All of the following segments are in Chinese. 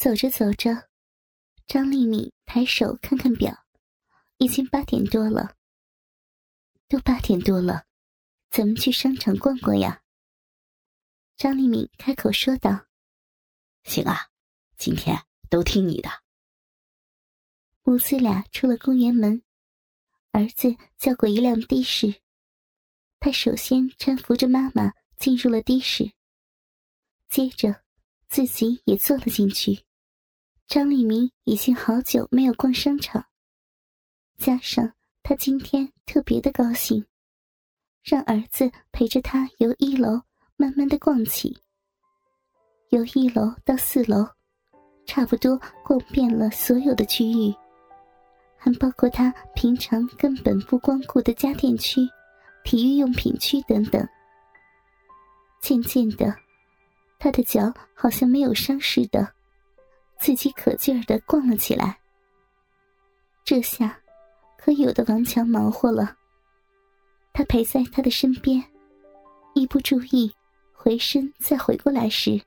走着走着，张丽敏抬手看看表，已经八点多了。都八点多了，咱们去商场逛逛呀。张丽敏开口说道：“行啊，今天都听你的。”母子俩出了公园门，儿子叫过一辆的士，他首先搀扶着妈妈进入了的士，接着自己也坐了进去。张立明已经好久没有逛商场，加上他今天特别的高兴，让儿子陪着他由一楼慢慢的逛起。由一楼到四楼，差不多逛遍了所有的区域，还包括他平常根本不光顾的家电区、体育用品区等等。渐渐的，他的脚好像没有伤似的。自己可劲儿的逛了起来，这下可有的王强忙活了。他陪在他的身边，一不注意回身再回过来时，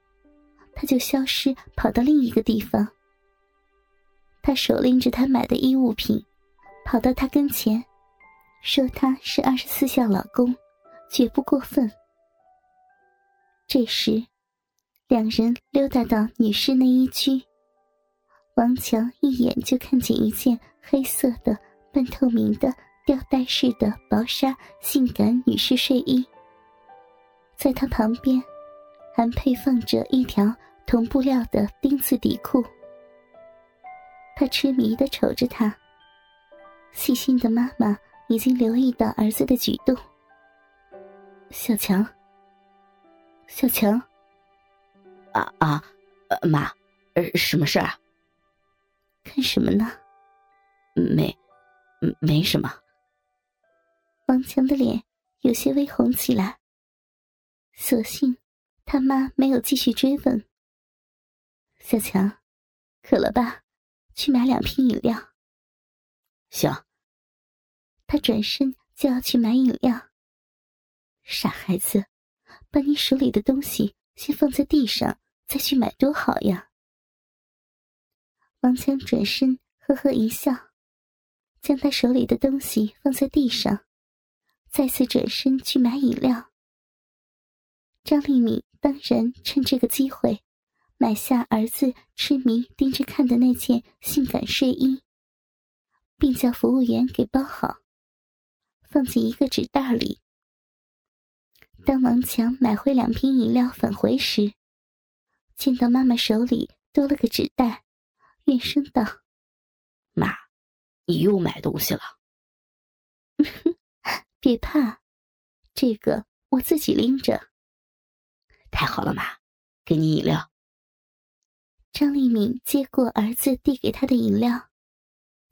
他就消失跑到另一个地方。他手拎着他买的衣物品，跑到他跟前，说他是二十四孝老公，绝不过分。这时，两人溜达到女士内衣区。王强一眼就看见一件黑色的半透明的吊带式的薄纱性感女士睡衣，在他旁边还配放着一条同布料的丁字底裤。他痴迷的瞅着她，细心的妈妈已经留意到儿子的举动。小强，小强，啊啊，妈，呃，什么事啊？看什么呢？没，没什么。王强的脸有些微红起来。所幸他妈没有继续追问。小强，渴了吧？去买两瓶饮料。行。他转身就要去买饮料。傻孩子，把你手里的东西先放在地上，再去买多好呀。王强转身，呵呵一笑，将他手里的东西放在地上，再次转身去买饮料。张丽敏当然趁这个机会，买下儿子痴迷盯着看的那件性感睡衣，并叫服务员给包好，放进一个纸袋里。当王强买回两瓶饮料返回时，见到妈妈手里多了个纸袋。怨声道：“妈，你又买东西了。别怕，这个我自己拎着。太好了，妈，给你饮料。”张立敏接过儿子递给他的饮料，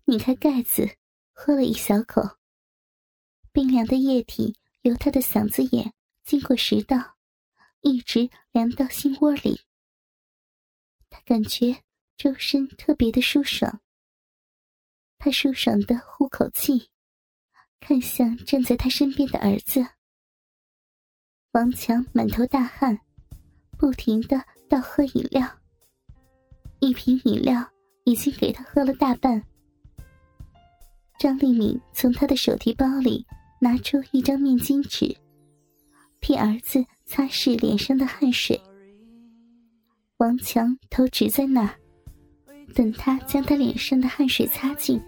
拧开盖子，喝了一小口。冰凉的液体由他的嗓子眼经过食道，一直凉到心窝里。他感觉。周身特别的舒爽，他舒爽的呼口气，看向站在他身边的儿子。王强满头大汗，不停的倒喝饮料。一瓶饮料已经给他喝了大半。张丽敏从他的手提包里拿出一张面巾纸，替儿子擦拭脸上的汗水。王强头直在那。等他将他脸上的汗水擦净，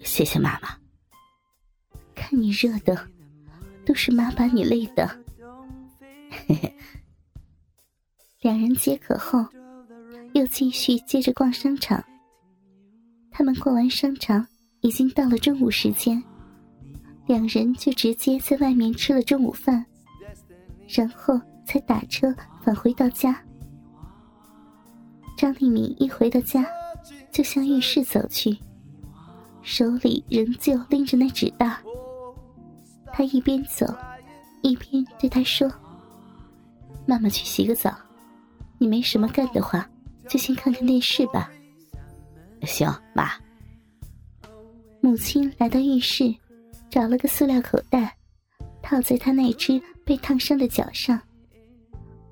谢谢妈妈。看你热的，都是妈把你累的。嘿嘿。两人解渴后，又继续接着逛商场。他们逛完商场，已经到了中午时间，两人就直接在外面吃了中午饭，然后才打车返回到家。张丽敏一回到家，就向浴室走去，手里仍旧拎着那纸袋。她一边走，一边对他说：“妈妈去洗个澡，你没什么干的话，就先看看电视吧。”“行，妈。”母亲来到浴室，找了个塑料口袋，套在他那只被烫伤的脚上，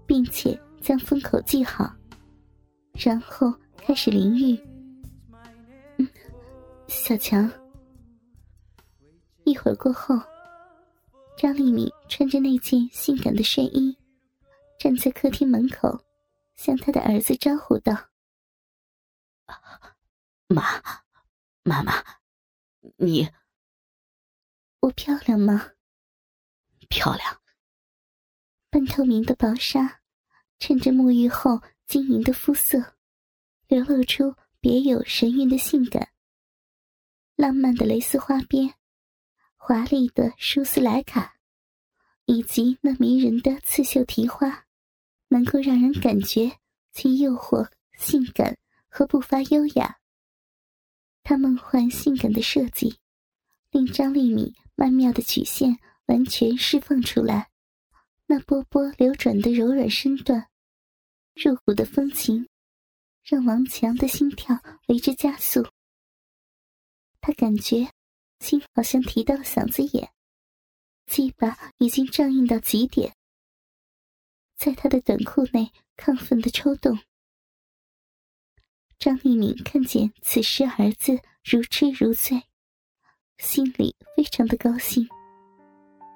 并且将封口系好。然后开始淋浴。嗯，小强。一会儿过后，张丽敏穿着那件性感的睡衣，站在客厅门口，向他的儿子招呼道：“妈，妈妈，你，我漂亮吗？漂亮。”半透明的薄纱，趁着沐浴后晶莹的肤色，流露出别有神韵的性感。浪漫的蕾丝花边，华丽的舒斯莱卡，以及那迷人的刺绣提花，能够让人感觉其诱惑、性感和不乏优雅。它梦幻性感的设计，令张丽敏曼妙的曲线完全释放出来。那波波流转的柔软身段，入骨的风情，让王强的心跳为之加速。他感觉心好像提到了嗓子眼，鸡巴已经胀硬到极点，在他的短裤内亢奋的抽动。张丽敏看见此时儿子如痴如醉，心里非常的高兴。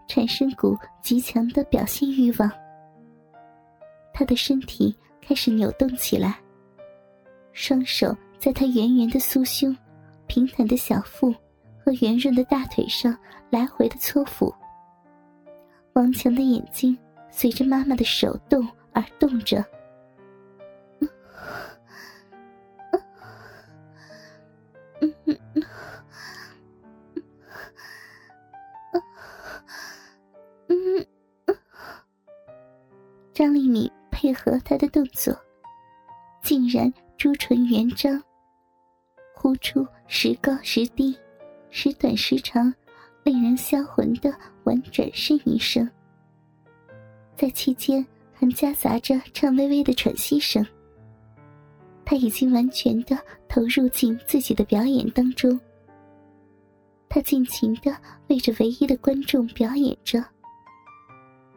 产生股极强的表现欲望，他的身体开始扭动起来，双手在他圆圆的酥胸、平坦的小腹和圆润的大腿上来回的搓抚。王强的眼睛随着妈妈的手动而动着。张丽敏配合他的动作，竟然朱唇圆张，呼出时高时低、时短时长、令人销魂的婉转呻吟声，在期间还夹杂着颤巍巍的喘息声。他已经完全的投入进自己的表演当中，他尽情的为着唯一的观众表演着。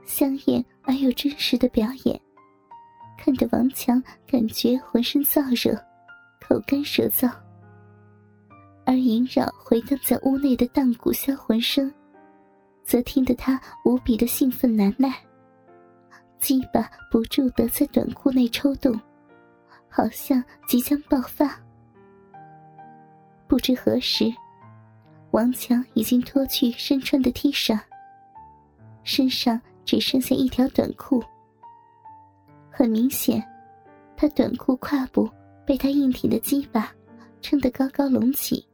香艳而又真实的表演，看得王强感觉浑身燥热，口干舌燥。而萦绕回荡在屋内的荡骨销魂声，则听得他无比的兴奋难耐，鸡巴不住的在短裤内抽动，好像即将爆发。不知何时，王强已经脱去身穿的 T 恤，身上。只剩下一条短裤，很明显，他短裤胯部被他硬挺的鸡巴撑得高高隆起。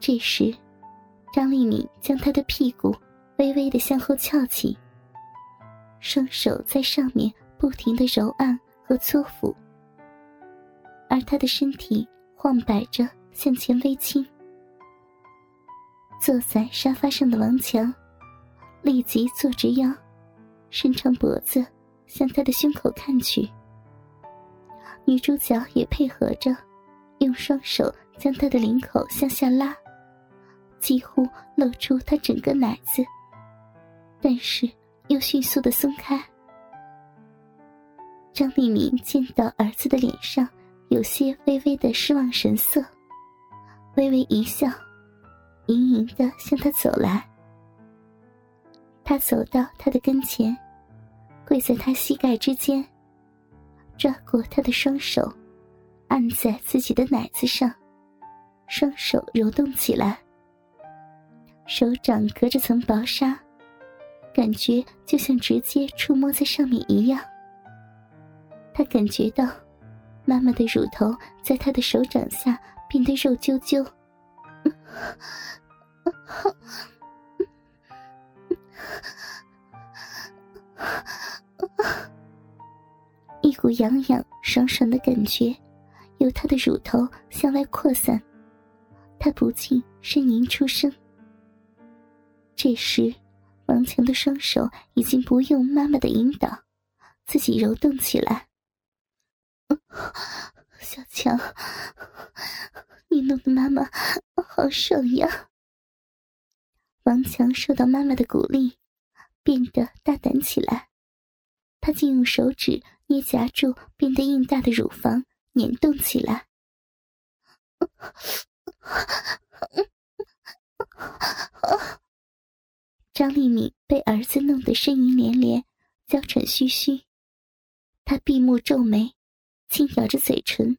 这时，张丽敏将他的屁股微微的向后翘起，双手在上面不停的揉按和搓抚，而他的身体晃摆着向前微倾。坐在沙发上的王强。立即坐直腰，伸长脖子向他的胸口看去。女主角也配合着，用双手将他的领口向下拉，几乎露出他整个奶子，但是又迅速的松开。张丽敏见到儿子的脸上有些微微的失望神色，微微一笑，盈盈的向他走来。他走到他的跟前，跪在他膝盖之间，抓过他的双手，按在自己的奶子上，双手揉动起来。手掌隔着层薄纱，感觉就像直接触摸在上面一样。他感觉到妈妈的乳头在他的手掌下变得肉啾啾。一股痒痒、爽爽的感觉由他的乳头向外扩散，他不禁呻吟出声。这时，王强的双手已经不用妈妈的引导，自己揉动起来。小强，你弄得妈妈好爽呀！王强受到妈妈的鼓励，变得大胆起来。他竟用手指捏夹住变得硬大的乳房，捻动起来。张丽敏被儿子弄得呻吟连连，娇喘吁吁。她闭目皱眉，轻咬着嘴唇，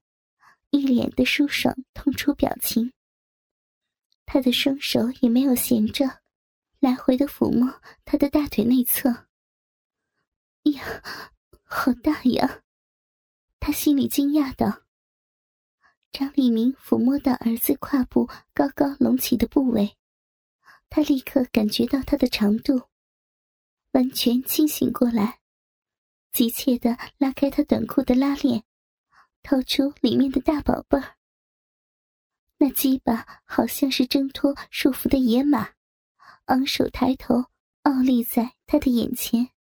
一脸的舒爽痛楚表情。他的双手也没有闲着，来回的抚摸他的大腿内侧。呀，好大呀！他心里惊讶道。张立明抚摸到儿子胯部高高隆起的部位，他立刻感觉到它的长度，完全清醒过来，急切的拉开他短裤的拉链，掏出里面的大宝贝儿。那鸡巴好像是挣脱束缚的野马，昂首抬头，傲立在他的眼前。